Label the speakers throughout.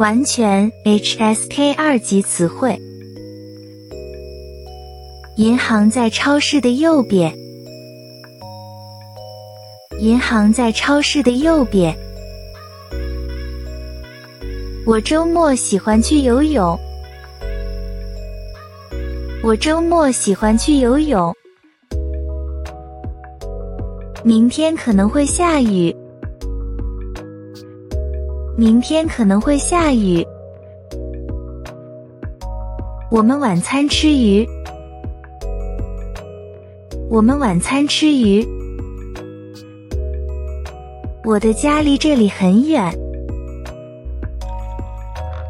Speaker 1: 完全 HSK 二级词汇。银行在超市的右边。银行在超市的右边。我周末喜欢去游泳。我周末喜欢去游泳。明天可能会下雨。明天可能会下雨。我们晚餐吃鱼。我们晚餐吃鱼。我的家离这里很远。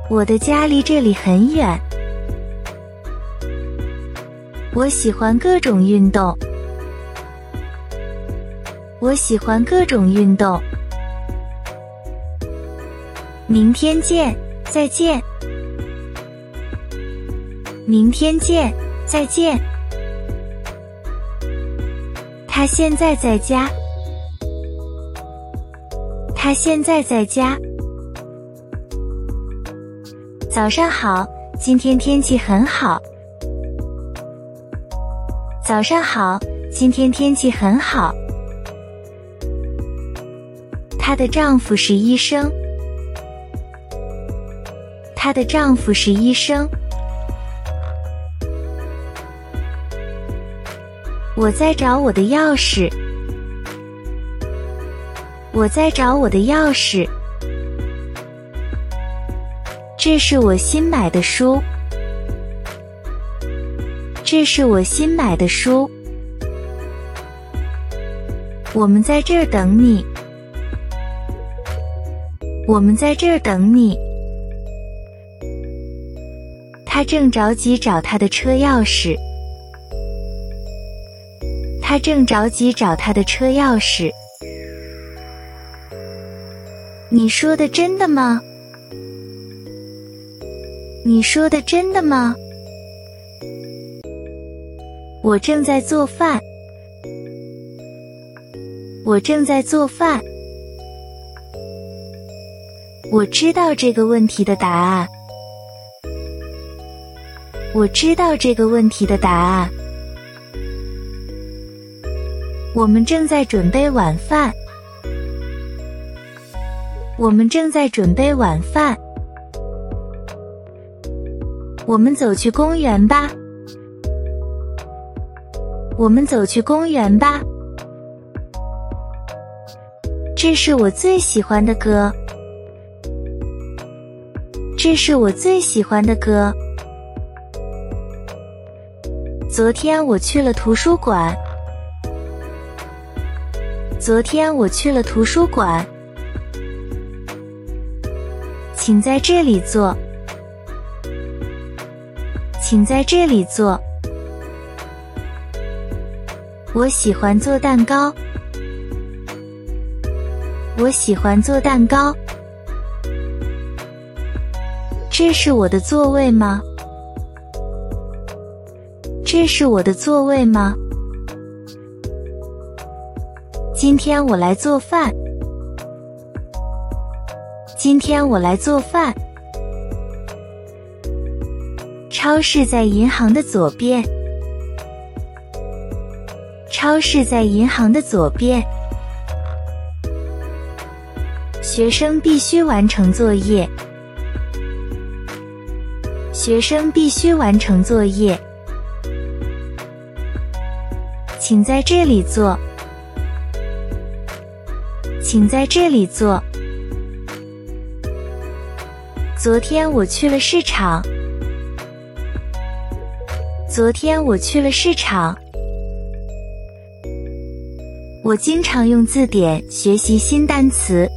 Speaker 1: 我的家离这里很远。我喜欢各种运动。我喜欢各种运动。明天见，再见。明天见，再见。他现在在家。他现在在家。早上好，今天天气很好。早上好，今天天气很好。她的丈夫是医生。她的丈夫是医生。我在找我的钥匙。我在找我的钥匙。这是我新买的书。这是我新买的书。我们在这儿等你。我们在这儿等你。他正着急找他的车钥匙。他正着急找他的车钥匙。你说的真的吗？你说的真的吗？我正在做饭。我正在做饭。我知道这个问题的答案。我知道这个问题的答案。我们正在准备晚饭。我们正在准备晚饭。我们走去公园吧。我们走去公园吧。这是我最喜欢的歌。这是我最喜欢的歌。昨天我去了图书馆。昨天我去了图书馆。请在这里坐。请在这里坐。我喜欢做蛋糕。我喜欢做蛋糕。这是我的座位吗？这是我的座位吗？今天我来做饭。今天我来做饭。超市在银行的左边。超市在银行的左边。学生必须完成作业。学生必须完成作业。请在这里坐。请在这里坐。昨天我去了市场。昨天我去了市场。我经常用字典学习新单词。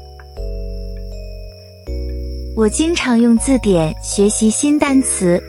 Speaker 1: 我经常用字典学习新单词。